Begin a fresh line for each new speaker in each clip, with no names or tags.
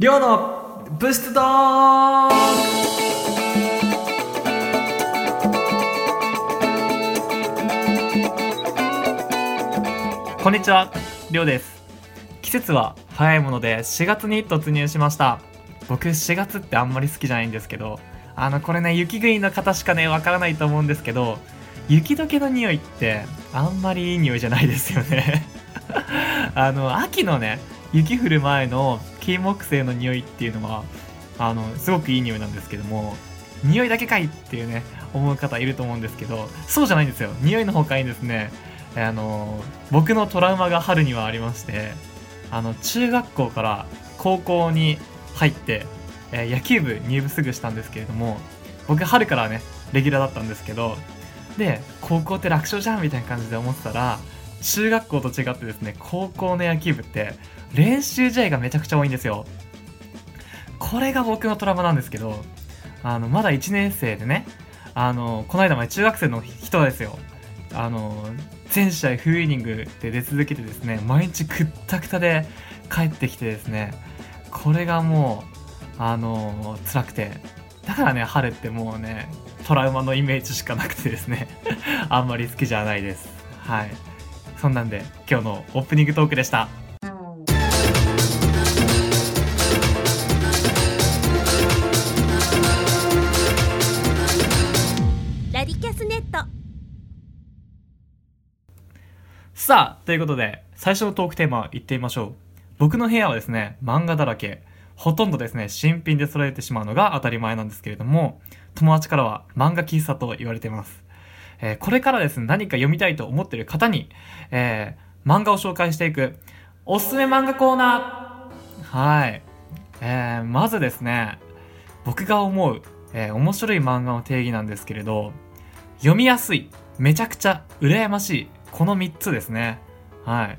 りょうのブーストドーこんにちは、りょうです。季節は早いもので4月に突入しました。僕4月ってあんまり好きじゃないんですけど、あのこれね、雪国の方しかね、わからないと思うんですけど、雪解けの匂いってあんまりいい匂いじゃないですよね。あの、秋のね、雪降る前の金木犀の匂いっていうのは、あの、すごくいい匂いなんですけども、匂いだけかいっていうね、思う方いると思うんですけど、そうじゃないんですよ。匂いの他にですね、あの、僕のトラウマが春にはありまして、あの、中学校から高校に入って、えー野球部入部すぐしたんですけれども、僕春からね、レギュラーだったんですけど、で、高校って楽勝じゃんみたいな感じで思ってたら、中学校と違ってですね、高校の野球部って練習試合がめちゃくちゃ多いんですよ。これが僕のトラウマなんですけど、あの、まだ1年生でね、あの、この間まで中学生の人ですよ。あの、全試合フルイニングで出続けてですね、毎日くったくたで帰ってきてですね、これがもう、あの、辛くて、だからね、春ってもうね、トラウマのイメージしかなくてですね、あんまり好きじゃないです。はい。そんなんで、今日のオープニングトークでした。
ラディキャスネット
さあ、ということで、最初のトークテーマいってみましょう。僕の部屋はですね、漫画だらけ。ほとんどですね、新品で揃えてしまうのが当たり前なんですけれども、友達からは漫画喫茶と言われています。えーこれからですね、何か読みたいと思っている方に、えー漫画を紹介していく、おすすめ漫画コーナーはい。えーまずですね、僕が思う、えー面白い漫画の定義なんですけれど、読みやすい、めちゃくちゃ羨ましい、この3つですね。はい。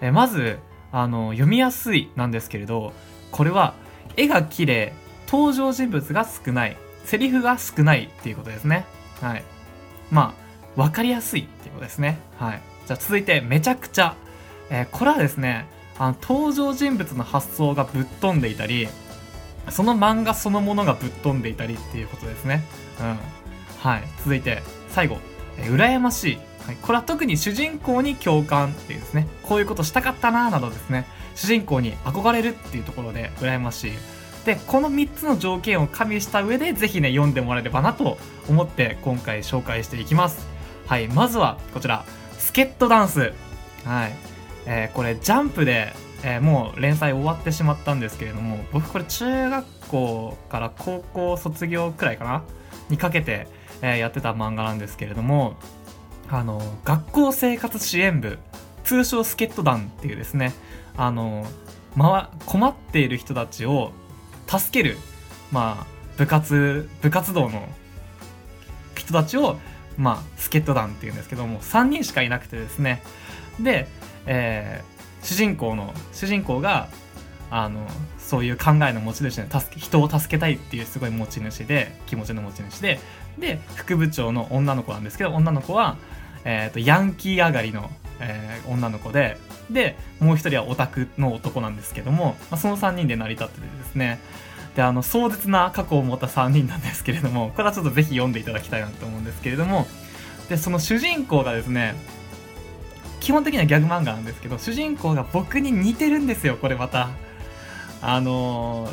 えーまず、あの、読みやすいなんですけれど、これは、絵が綺麗、登場人物が少ない、セリフが少ないっていうことですね。はい。まあ、わかりやすいっていうことですね。はい。じゃあ続いて、めちゃくちゃ。えーこれはですね、あの、登場人物の発想がぶっ飛んでいたり、その漫画そのものがぶっ飛んでいたりっていうことですね。うん。はい。続いて、最後。えー羨ましい。はい。これは特に主人公に共感っていうですね。こういうことしたかったなーなどですね。主人公に憧れるっていうところで羨ましい。で、この3つの条件を加味した上で、ぜひね、読んでもらえればなと思って今回紹介していきます。はい。まずは、こちら。スケットダンス。はい。えーこれ、ジャンプで、えーもう連載終わってしまったんですけれども、僕これ中学校から高校卒業くらいかなにかけて、えーやってた漫画なんですけれども、あの、学校生活支援部、通称スケット団っていうですね、あの、ま、困っている人たちを助ける、まあ、部活、部活動の人たちを、まあ、スケット団っていうんですけども、3人しかいなくてですね、で、えー主人公の、主人公が、あの、そういう考えの持ち主で、助け、人を助けたいっていうすごい持ち主で、気持ちの持ち主で、で、副部長の女の子なんですけど、女の子は、えっ、と、ヤンキー上がりの、えー女の子で、で、もう一人はオタクの男なんですけども、まあ、その3人で成り立っててですね、で、あの、壮絶な過去を持った3人なんですけれども、これはちょっとぜひ読んでいただきたいなと思うんですけれども、で、その主人公がですね、基本的にはギャグ漫画なんですけど、主人公が僕に似てるんですよ、これまた。あの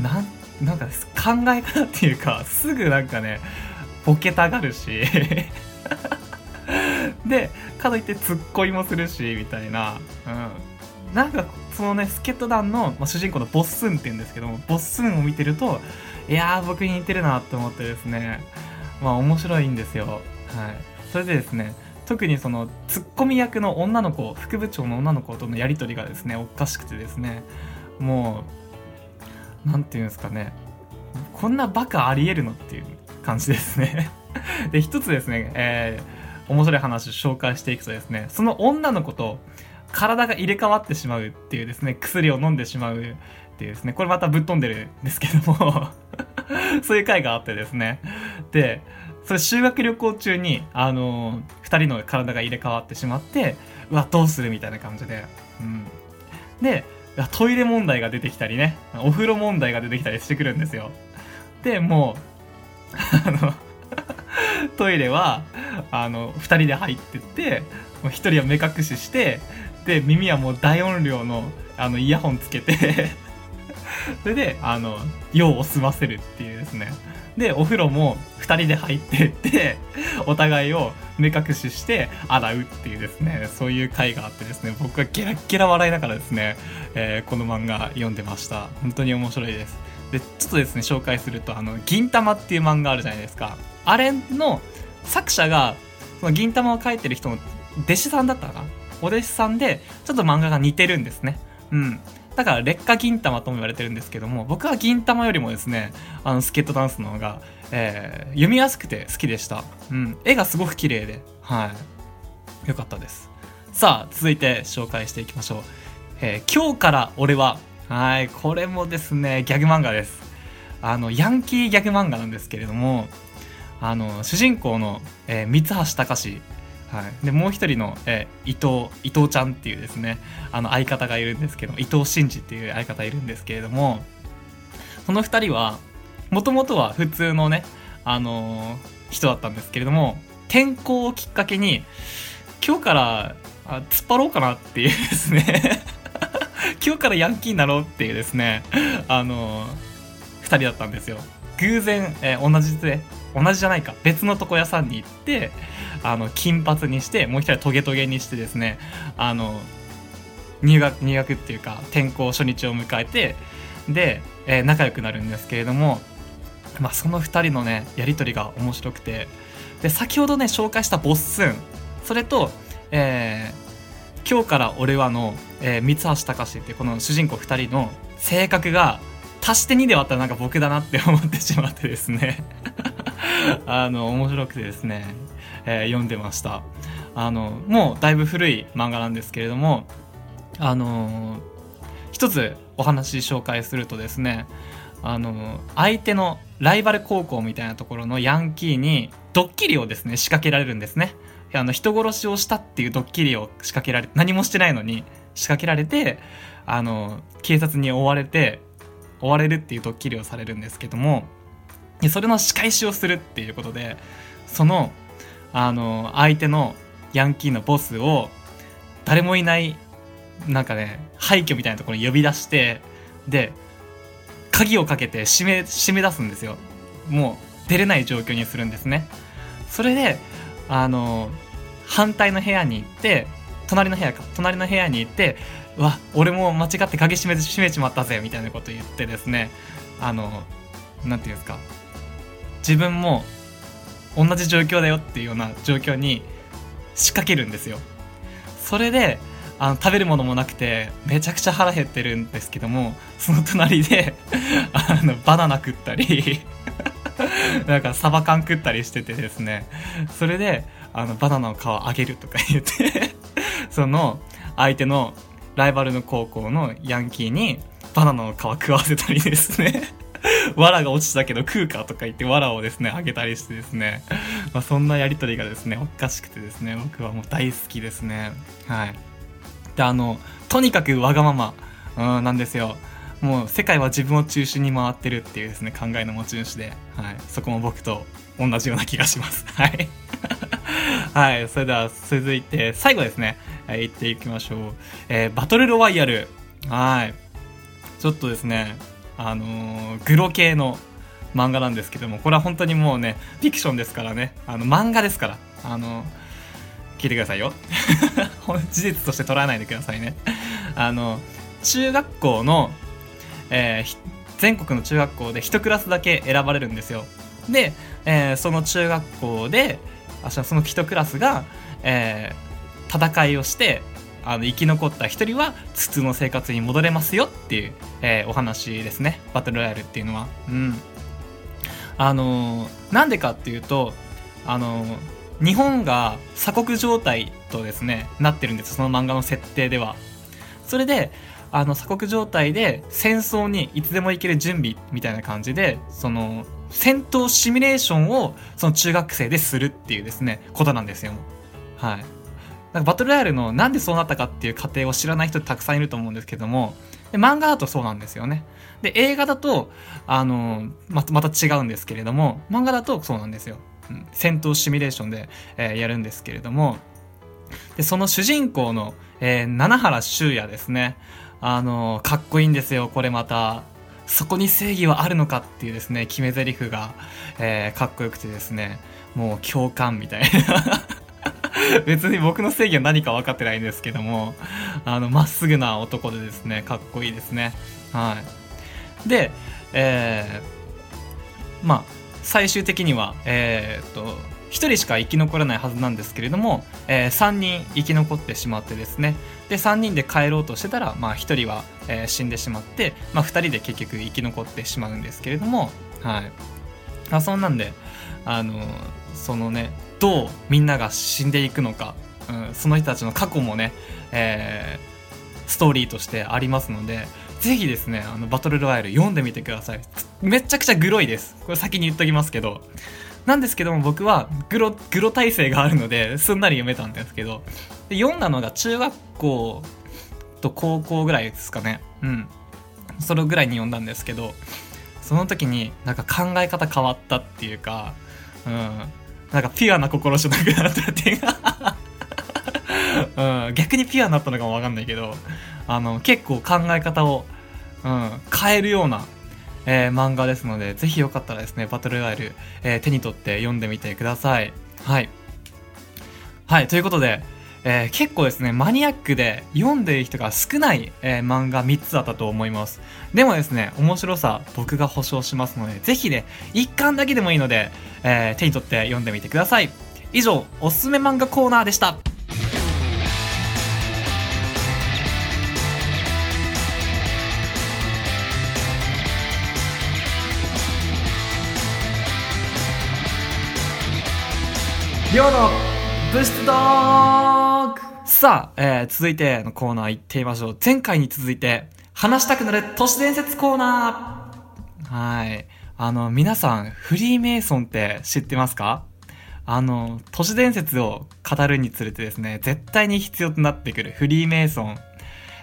ー、なん、なんか考え方っていうか、すぐなんかね、ボケたがるし、で、かといってツッコミもするし、みたいな。うん。なんか、そのね、スケット団の、まあ、主人公のボッスンって言うんですけども、ボッスンを見てると、いやー、僕に似てるなって思ってですね、まあ面白いんですよ。はい。それでですね、特にそのツッコミ役の女の子副部長の女の子とのやり取りがですねおかしくてですねもうなんていうんですかねこんなバカありえるのっていう感じですねで一つですね、えー面白い話を紹介していくとですねその女の子と体が入れ替わってしまうっていうですね薬を飲んでしまうっていうですねこれまたぶっ飛んでるんですけども そういう回があってですねでそれ修学旅行中に、あのー二人の体が入れ替わってしまって、うわ、どうするみたいな感じで。うん。で、トイレ問題が出てきたりねお風呂問題が出てきたりしてくるんですよでもうあのトイレはあの2人で入ってって1人は目隠ししてで耳はもう大音量のあのイヤホンつけて それであの用を済ませるっていうですね。でお風呂も2人で入ってってお互いを目隠しして洗うっていうですね。そういう回があってですね。僕はゲラッゲラ笑いながらですね、えー、この漫画読んでました。本当に面白いです。でちょっとですね紹介するとあの銀玉っていう漫画あるじゃないですか。あれの作者がその銀玉を描いてる人の弟子さんだったかなお弟子さんでちょっと漫画が似てるんですね。うん。だから劣化銀玉とも言われてるんですけども僕は銀玉よりもですねあのスケートダンスの方が、えー、読みやすくて好きでした、うん、絵がすごく綺麗ではい。よかったです。さあ続いて紹介していきましょう、えー、今日から俺ははいこれもですねギャグ漫画です。あのヤンキーギャグ漫画なんですけれどもあの主人公の、えー、三橋隆はい、でもう一人の、えー、伊藤伊藤ちゃんっていうですねあの相方がいるんですけど伊藤真二っていう相方いるんですけれどもその2人はもともとは普通のね、あのー、人だったんですけれども転校をきっかけに今日からあ突っ張ろうかなっていうですね 今日からヤンキーになろうっていうですねあのー、2人だったんですよ。偶然、えー、同じで同じじゃないか別の床屋さんに行ってあの金髪にしてもう一人トゲトゲにしてですねあの入学入学っていうか転校初日を迎えてで、えー、仲良くなるんですけれども、まあ、その2人のねやり取りが面白くてで先ほどね紹介したボッスンそれと、えー、今日から俺はの、えー、三橋隆ってこの主人公2人の性格が足して2で割ったらなんか僕だなって思ってしまってですね。あの面白くてですね、えー、読んでました。あのもうだいぶ古い漫画なんですけれどもあの一つお話紹介するとですねあの相手のライバル高校みたいなところのヤンキーにドッキリをですね仕掛けられるんですね。あの人殺しをしたっていうドッキリを仕掛けられ何もしてないのに仕掛けられてあの警察に追われて追われるっていうドッキリをされるんですけどもそれの仕返しをするっていうことでそのあの相手のヤンキーのボスを誰もいないなんかね廃墟みたいなところに呼び出してで鍵をかけて閉め閉め出すんですよ。もう出れない状況にするんですね。それであの反対の部屋に行って隣の部屋か隣の部屋に行ってわ俺も間違って鍵閉め閉めちまったぜみたいなこと言ってですねあの何て言うんですか自分も同じ状況だよっていうような状況に仕掛けるんですよ。それであの食べるものもなくてめちゃくちゃ腹減ってるんですけどもその隣で あのバナナ食ったり なんかサバ缶食ったりしててですね。それであのバナナの皮あげるとか言って その相手のライバルの高校のヤンキーにバナナの皮食わせたりですね。藁が落ちたけど食うかとか言って藁をですねあげたりしてですね、まあ、そんなやり取りがですねおかしくてですね僕はもう大好きですね。はい。であのとにかくわがまま、うん、なんですよ。もう世界は自分を中心に回ってるっていうですね考えの持ち主で、はい、そこも僕と同じような気がします。はい。はい。それでは続いて最後ですね、はい、行っていきましょう、えー、バトルロワイヤル。はい。ちょっとですねあの、グロ系の漫画なんですけどもこれは本当にもうねフィクションですからね。あの漫画ですから。あの、聞いてくださいよ。事実として捉えないでくださいね。あの中学校の、えー、全国の中学校で1クラスだけ選ばれるんですよ。で、えー、その中学校であその1クラスが、えー、戦いをしてあの生き残った一人は普通の生活に戻れますよっていう、えー、お話ですねバトルロイヤルっていうのは。うんあの、なんでかっていうとあの、日本が鎖国状態とですねなってるんですその漫画の設定では。それであの鎖国状態で戦争にいつでも行ける準備みたいな感じでその戦闘シミュレーションをその中学生でするっていうですねことなんですよ。はい。なんかバトルロイヤルのなんでそうなったかっていう過程を知らない人たくさんいると思うんですけどもで、漫画だとそうなんですよね。で、映画だと、あの、ま、また違うんですけれども、漫画だとそうなんですよ。うん、戦闘シミュレーションで、えー、やるんですけれども、で、その主人公の、えー、七原修也ですね。あの、かっこいいんですよ、これまた。そこに正義はあるのかっていうですね、決め台詞が、えー、かっこよくてですね、もう共感みたいな 別に僕の正義は何か分かってないんですけども、あの、まっすぐな男でですね、かっこいいですね。はい。で、えー、まあ、最終的には、えー、っと、1人しか生き残れないはずなんですけれども、えー、3人生き残ってしまってですねで3人で帰ろうとしてたら、まあ、1人は、えー、死んでしまって、まあ、2人で結局生き残ってしまうんですけれども、はい、あそんなんであのそのねどうみんなが死んでいくのか、うん、その人たちの過去もね、えー、ストーリーとしてありますのでぜひですねあのバトルロワイヤル読んでみてください。めちゃくちゃグロいです。これ先に言っときますけど。なんですけども僕はグログロ体制があるのですんなり読めたんですけど。で読んだのが中学校と高校ぐらいですかね。うん。それぐらいに読んだんですけどその時になんか考え方変わったっていうかうん。なんかピュアな心じゃなくなったっていうか。うん、逆にピュアになったのかもわかんないけど。あの結構考え方を、うん、変えるような、えー、漫画ですのでぜひよかったらですねバトルワイル、えー、手に取って読んでみてください。はい。はいということでえー、結構ですね、マニアックで読んでいる人が少ない、えー、漫画3つだったと思います。でもですね、面白さ僕が保証しますので、ぜひね、1巻だけでもいいので、えー、手に取って読んでみてください。以上、おすすめ漫画コーナーでした。りょうの物質ドークさあ、えー、続いてのコーナー行ってみましょう。前回に続いて、話したくなる都市伝説コーナーはい。あの、皆さん、フリーメイソンって知ってますか？あの、都市伝説を語るにつれてですね、絶対に必要となってくるフリーメイソン。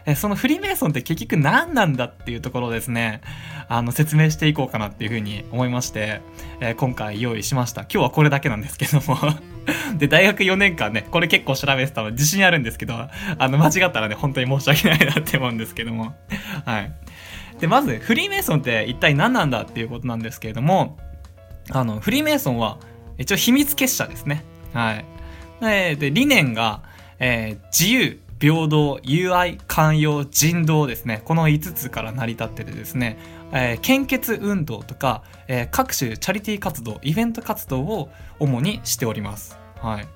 えそのフリーメイソンって結局何なんだっていうところをですね、あの、説明していこうかなっていうふうに思いまして、えー、今回用意しました。今日はこれだけなんですけども で、大学4年間ね、これ結構調べてたの自信あるんですけど、あの、間違ったらね、本当に申し訳ないなって思うんですけども。はい。で、まず、フリーメイソンって一体何なんだっていうことなんですけれども、あの、フリーメイソンは、一応秘密結社ですね。はい。で、理念が、えー、自由、平等、友愛、寛容、人道ですね。この5つから成り立っててですね、えー、献血運動とか、えー、各種チャリティー活動、イベント活動を主にしております。はい。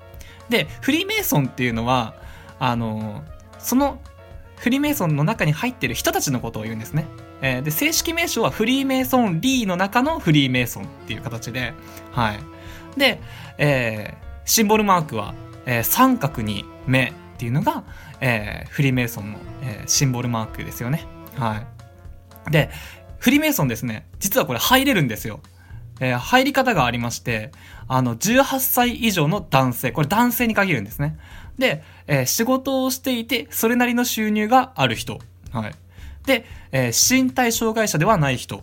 で、フリーメイソンっていうのは、あのー、そのフリーメイソンの中に入ってる人たちのことを言うんですね。えー、で、正式名称はフリーメイソンリーの中のフリーメイソンっていう形で、はい。で、えー、シンボルマークは、えー、三角に目っていうのが、えー、フリーメイソンの、えー、シンボルマークですよね。はい。で、フリーメイソンですね、実はこれ入れるんですよ。えー、入り方がありまして、あの、18歳以上の男性、これ男性に限るんですね。で、えー、仕事をしていて、それなりの収入がある人。はい。で、えー、身体障害者ではない人。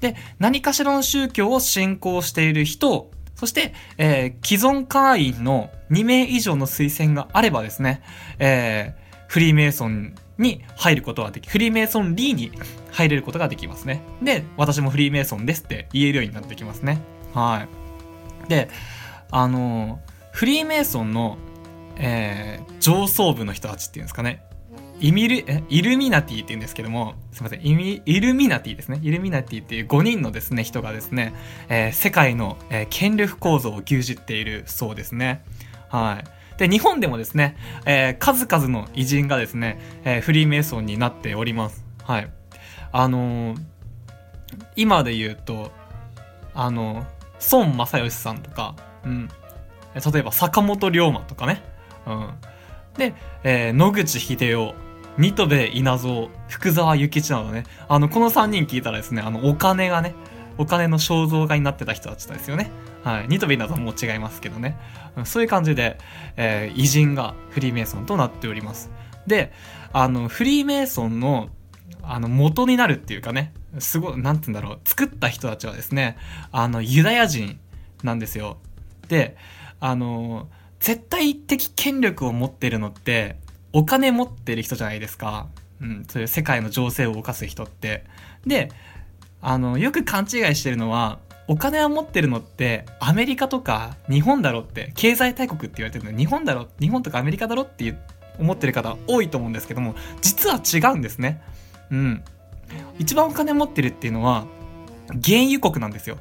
で、何かしらの宗教を信仰している人、そして、えー、既存会員の2名以上の推薦があればですね、えー、フリーメイソンに入ることができ、フリーメイソンリーに入れることができますね。で、私もフリーメイソンですって言えるようになってきますね。はい。で、あのフリーメイソンの、えー、上層部の人たちっていうんですかね。イミル、イルミナティって言うんですけども、すいません、イミ、イルミナティですね。イルミナティっていう5人のですね、人がですね、えー、世界の、えー、権力構造を牛耳っているそうですね。はい。で、日本でもですね、えー、数々の偉人がですね、え、フリーメイソンになっております。はい。あの、今で言うと、あの孫正義さんとか、うん。例えば坂本龍馬とかね。うん。で、えー、野口英世、新戸部稲造、福沢諭吉などね。あの、この3人聞いたらですね、あの、お金がね、お金の肖像画になってた人たちですよね。はい。ニトビなども違いますけどね。そういう感じで、えー、偉人がフリーメイソンとなっております。で、あの、フリーメイソンの、あの元になるっていうかねすごいなんて言うんだろう作った人たちはですねあのユダヤ人なんですよであの絶対的権力を持ってるのってお金持ってる人じゃないですか、うん、そういう世界の情勢を動かす人って。であのよく勘違いしてるのはお金を持ってるのってアメリカとか日本だろって経済大国って言われてるの。日本だろ日本とかアメリカだろって思ってる方多いと思うんですけども実は違うんですね。うん。一番お金持ってるっていうのは原油国なんですよ。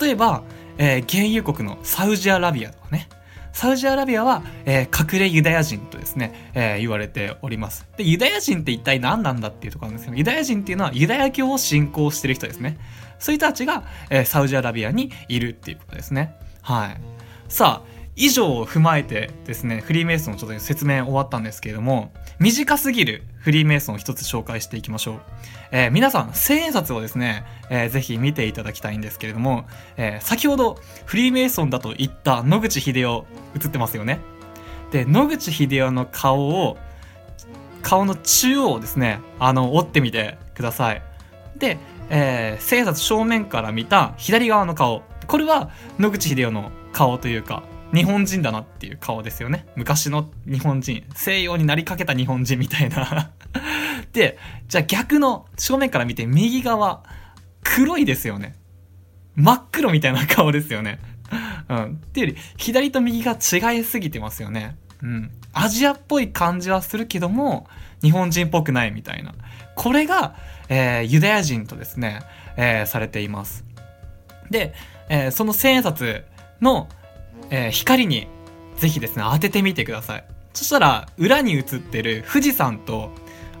例えば、えー、原油国のサウジアラビアとかね。サウジアラビアは、えー、隠れユダヤ人とですね、えー、言われております。で、ユダヤ人って一体何なんだっていうところなんですけど、ユダヤ人っていうのはユダヤ教を信仰してる人ですね。そういう人たちが、えー、サウジアラビアにいるっていうことですね。はい。さあ、以上を踏まえてですね、フリーメイソンのちょっと説明終わったんですけれども、短すぎるフリーメイソンを一つ紹介していきましょう。えー、皆さん、千円札をですね、えー、ぜひ見ていただきたいんですけれども、えー、先ほどフリーメイソンだと言った野口英世映ってますよね。で、野口英世の顔を、顔の中央をですね、あの、折ってみてください。で、えー、千円札正面から見た左側の顔。これは野口英世の顔というか、日本人だなっていう顔ですよね。昔の日本人。西洋になりかけた日本人みたいな で、じゃあ逆の正面から見て右側、黒いですよね。真っ黒みたいな顔ですよね。うん。っていうより、左と右が違いすぎてますよね。うん。アジアっぽい感じはするけども、日本人っぽくないみたいな。これが、えー、ユダヤ人とですね、えー、されています。で、えー、その千円札の、えー、光にぜひですね、当ててみてください。そしたら、裏に映ってる富士山と、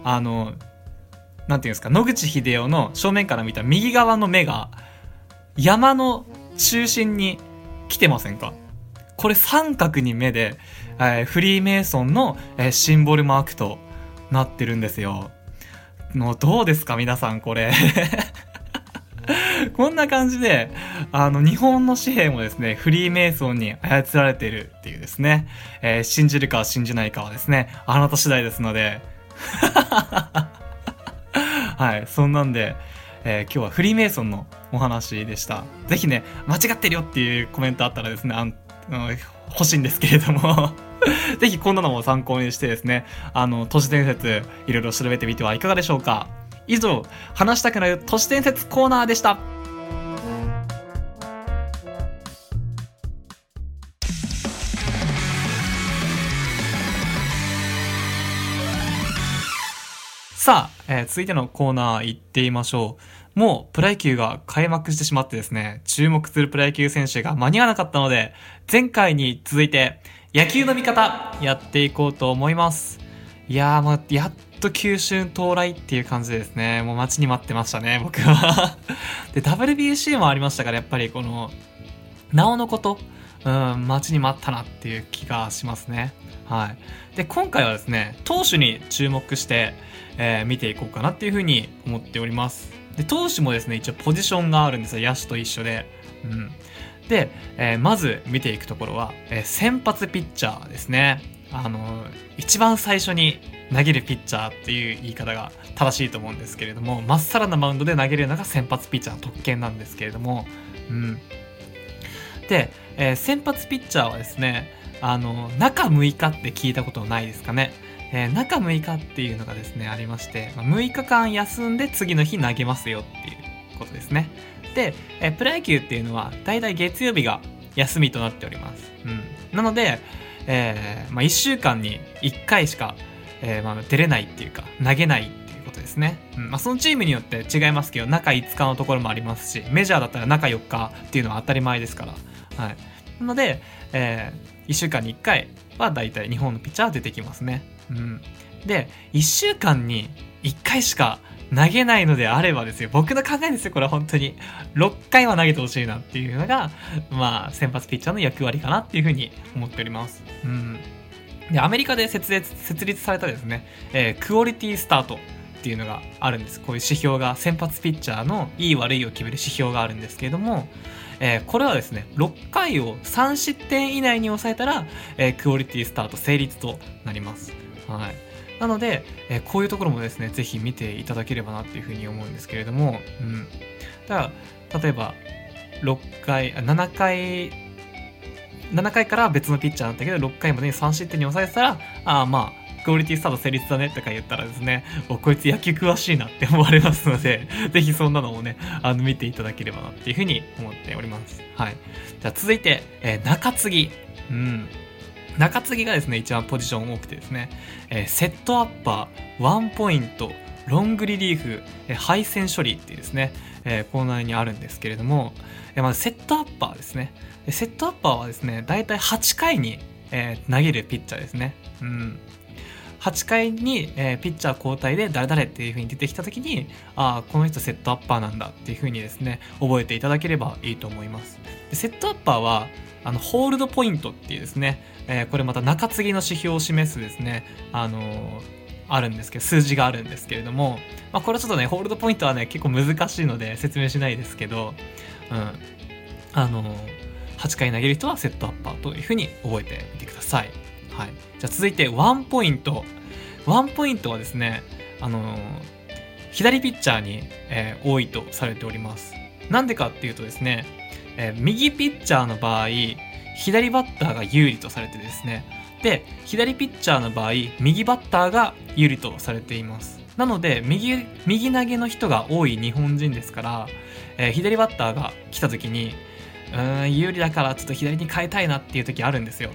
あの、なんていうんですか、野口英世の正面から見た右側の目が、山の中心に来てませんか？これ三角に目で、えー、フリーメイソンの、えー、シンボルマークとなってるんですよ。もうどうですか皆さんこれ こんな感じで、あの、日本の紙幣もですね、フリーメイソンに操られているっていうですね、えー、信じるか信じないかはですね、あなた次第ですので、はい、そんなんで、えー、今日はフリーメイソンのお話でした。ぜひね、間違ってるよっていうコメントあったらですね、あの、欲しいんですけれども ぜひこんなのも参考にしてですね、あの、都市伝説、いろいろ調べてみてはいかがでしょうか。以上、話したくなる都市伝説コーナーでした。さあ、えー、続いてのコーナー行ってみましょう。もうプロ野球が開幕してしまってですね、注目するプロ野球選手が間に合わなかったので、前回に続いて野球の見方やっていこうと思います。いやー、まあ、やっと九春到来っていう感じですね、もう待ちに待ってましたね、僕は で、WBC もありましたから、やっぱりこの、なおのこと、うん、待ちに待ったなっていう気がしますね。はい。で、今回はですね、投手に注目して、えー、見ていこうかなっていうふうに思っております。で、投手もですね、一応ポジションがあるんですよ、野手と一緒で。うん。で、えー、まず見ていくところは、えー、先発ピッチャーですね。あの一番最初に投げるピッチャーっていう言い方が正しいと思うんですけれどもまっさらなマウンドで投げるのが先発ピッチャーの特権なんですけれども、うん、で、えー、先発ピッチャーはですねあの中6日って聞いたことないですかね、えー、中6日っていうのがですねありまして、ま、6日間休んで次の日投げますよっていうことですね。で、えー、プロ野球っていうのはだいたい月曜日が休みとなっております、うん、なのでえ、まあ、1週間に1回しか、えー、まあ、出れないっていうか、投げないっていうことですね。うん、まあ、そのチームによって違いますけど、中5日のところもありますし、メジャーだったら中4日っていうのは当たり前ですから。はい。なので、えー、1週間に1回は大体日本のピッチャーは出てきますね。うん。で、1週間に1回しか投げないのであればですよ、僕の考えですよ、これは本当に。6回は投げてほしいなっていうのが、まあ、先発ピッチャーの役割かなっていうふうに思っております。うん。で、アメリカで設立設立されたですね、えー、クオリティスタートっていうのがあるんです。こういう指標が、先発ピッチャーのいい悪いを決める指標があるんですけれども、えー、これはですね、6回を3失点以内に抑えたら、えー、クオリティスタート成立となります。はい。なので、えーこういうところもですね、ぜひ見ていただければなっていうふうに思うんですけれども、うん。だから、例えば、6回、7回、7回から別のピッチャーなんだけど、6回までに3失点に抑えてたら、ああ、まあ、クオリティスタート成立だねとか言ったらですね、お、こいつ野球詳しいなって思われますので、ぜひそんなのをね、あの、見ていただければなっていうふうに思っております。はい。じゃあ続いて、えー中継ぎ。うん。中継ぎがですね、一番ポジション多くてですね、えーセットアッパー、ワンポイント、ロングリリーフ、えー敗戦処理っていうですね、えーコーナーにあるんですけれども、えーまずセットアッパーですね。セットアッパーはですね、だいたい8回に、えー投げるピッチャーですね。うん。8回に、えーピッチャー交代で誰々っていう風に出てきた時に、ああ、この人セットアッパーなんだっていう風にですね、覚えていただければいいと思います。でセットアッパーは、あの、ホールドポイントっていうですね、えーこれまた中継ぎの指標を示すですね、あのあるんですけど、数字があるんですけれども、まあ、これはちょっとね、ホールドポイントはね、結構難しいので説明しないですけど、うん。あの8回投げる人はセットアッパーというふうに覚えてみてください。はい。じゃあ続いて、ワンポイント。ワンポイントはですね、あのー左ピッチャーに、えー多いとされております。なんでかっていうとですね、えー右ピッチャーの場合、左バッターが有利とされてですね、で、左ピッチャーの場合、右バッターが有利とされています。なので、右、右投げの人が多い日本人ですから、えー左バッターが来た時に、うん、有利だからちょっと左に変えたいなっていう時あるんですよ。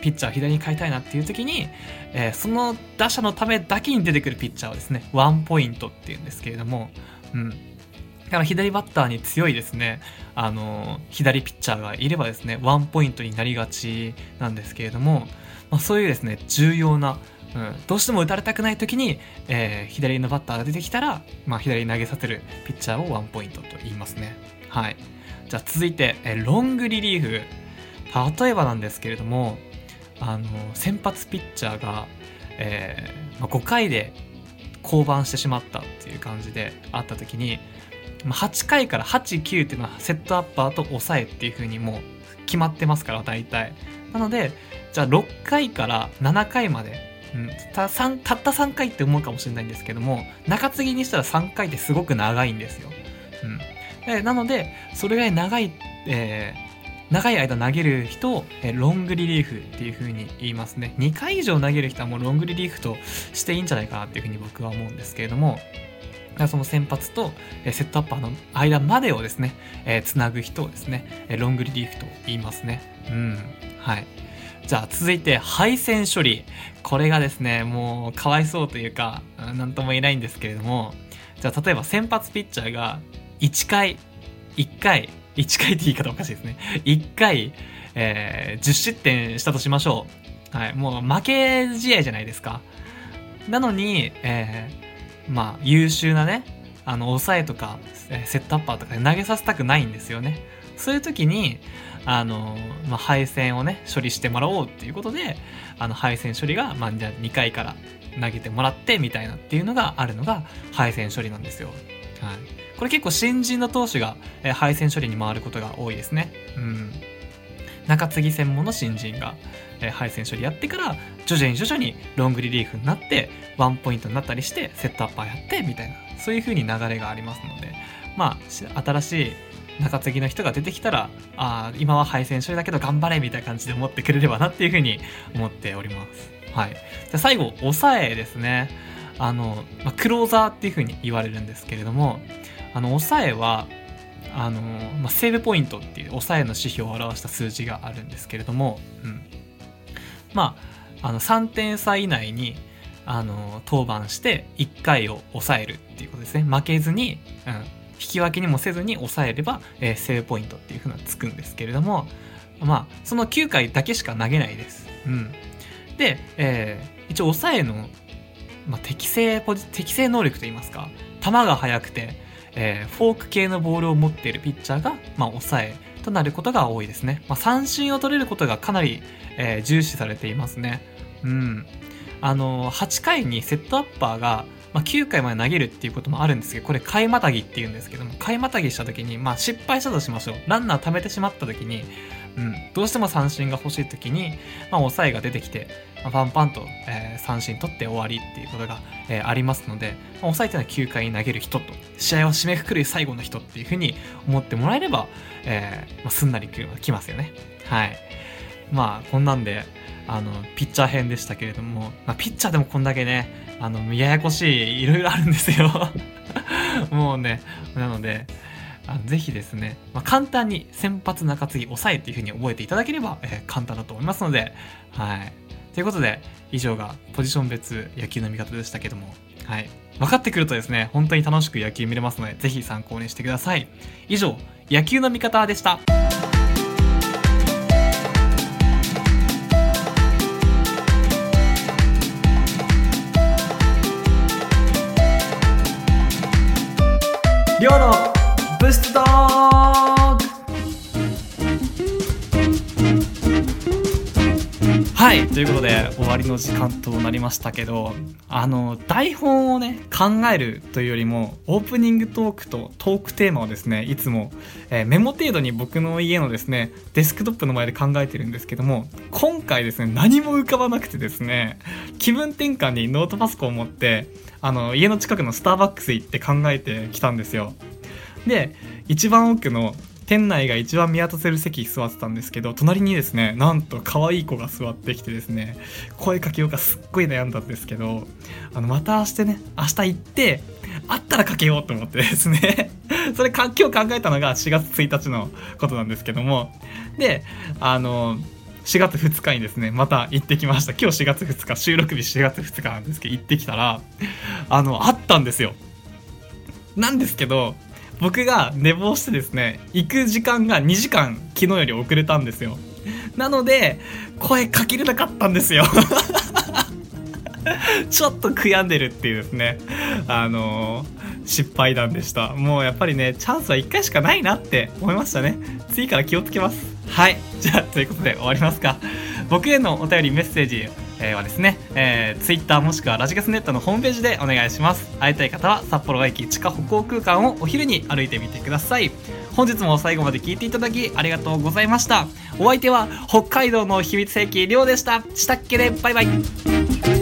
ピッチャーを左に変えたいなっていう時に、えーその打者のためだけに出てくるピッチャーはですね、ワンポイントっていうんですけれども、うん。だから左バッターに強いですね、あのー左ピッチャーがいればですね、ワンポイントになりがちなんですけれども、まあ、そういうですね、重要な、うん、どうしても打たれたくない時に、えー左のバッターが出てきたら、まあ、左に投げさせるピッチャーをワンポイントと言いますね。はい。じゃあ続いて、えロングリリーフ。例えばなんですけれども、あの、先発ピッチャーが、えーまあ、5回で降板してしまったっていう感じであった時に、まあ、8回から8、9っていうのはセットアッパーと抑えっていう風にもう決まってますから、大体。なので、じゃあ6回から7回まで、うん、たたった3回って思うかもしれないんですけども、中継ぎにしたら3回ってすごく長いんですよ。うん。なので、それぐらい長い、えー長い間投げる人を、ロングリリーフっていう風に言いますね。2回以上投げる人はもうロングリリーフとしていいんじゃないかなっていう風に僕は思うんですけれども、その先発と、セットアッパーの間までをですね、えーつなぐ人をですね、ロングリリーフと言いますね。うん。はい。じゃあ続いて配線処理。これがですね、もうかわいそうというか、うんなんとも言えないんですけれども、じゃあ例えば先発ピッチャーが1回、1回、1回って言い方おかしいですね。1回、えー10失点したとしましょう。はい。もう負け試合じゃないですか。なのに、えーまあ優秀なね、あの、抑えとか、セットアッパーとかで投げさせたくないんですよね。そういう時に、あの、まあ、配線をね、処理してもらおうっていうことで、あの、配線処理が、まあ、じゃあ2回から投げてもらって、みたいなっていうのがあるのが、配線処理なんですよ。はい。これ結構新人の投手が、えー配線処理に回ることが多いですね。うん。中継ぎ専門の新人が、えー配線処理やってから、徐々に徐々にロングリリーフになって、ワンポイントになったりして、セットアッパーやって、みたいな、そういう風に流れがありますので、まあ、新しい中継ぎの人が出てきたら、ああ、今は配線処理だけど頑張れみたいな感じで思ってくれればなっていう風に思っております。はい。じゃ最後、抑えですね。あの、まあ、クローザーっていう風に言われるんですけれども、あの、抑えは、あの、まあ、セーブポイントっていう抑えの指標を表した数字があるんですけれども、うん。まあ、あの、3点差以内に、あの、登板して1回を抑えるっていうことですね。負けずに、うん、引き分けにもせずに抑えれば、えーセーブポイントっていう風なつくんですけれども、まあ、その9回だけしか投げないです。うん。で、えー一応抑えの、まあ、適正、適正能力といいますか、球が速くて、えーフォーク系のボールを持っているピッチャーが、まあ、抑えとなることが多いですね。まあ、三振を取れることがかなり、えー重視されていますね。うん。あのー、8回にセットアッパーが、まあ、9回まで投げるっていうこともあるんですけど、これ、買いまたぎって言うんですけども、買いまたぎした時に、まあ、失敗したとしましょう。ランナー貯めてしまった時に、うん、どうしても三振が欲しい時に、まあ、抑えが出てきて、パンパンと、えー三振取って終わりっていうことが、えーありますので、まあ抑えてのは9回に投げる人と試合を締めくくる最後の人っていうふうに思ってもらえれば、えーまあ、すんなりくきますよね。はい。まあこんなんであのピッチャー編でしたけれども、まあ、ピッチャーでもこんだけねあのややこしいいろいろあるんですよ。もうねなのであぜひですね、まあ、簡単に先発中継ぎ抑えっていう風に覚えていただければ、えー簡単だと思いますのではい。ということで以上がポジション別野球の見方でしたけどもはい。分かってくるとですね本当に楽しく野球見れますのでぜひ参考にしてください。以上野球の見方でした。りょうのはい。ということで終わりの時間となりましたけどあの台本をね考えるというよりもオープニングトークとトークテーマをですねいつも、えーメモ程度に僕の家のですねデスクトップの前で考えてるんですけども今回ですね何も浮かばなくてですね気分転換にノートパソコンを持ってあの家の近くのスターバックス行って考えてきたんですよ。で一番奥の店内が一番見渡せる席に座ってたんですけど隣にですねなんと可愛い子が座ってきてですね声かけようかすっごい悩んだんですけどあのまた明日ね明日行って会ったらかけようと思ってですね それか今日考えたのが4月1日のことなんですけどもであの4月2日にですねまた行ってきました。今日4月2日収録日4月2日なんですけど行ってきたらあの会ったんですよ。なんですけど僕が寝坊してですね行く時間が2時間昨日より遅れたんですよ。なので声かけれなかったんですよ。ちょっと悔やんでるっていうですねあのー失敗談でした。もうやっぱりねチャンスは1回しかないなって思いましたね。次から気をつけます。はい。じゃあということで終わりますか。僕へのお便りメッセージえーはですね、えー、Twitter もしくはラジカスネットのホームページでお願いします。会いたい方は札幌駅地下歩行空間をお昼に歩いてみてください。本日も最後まで聞いていただきありがとうございました。お相手は北海道の秘密兵器りょうでした。したっけでバイバイ。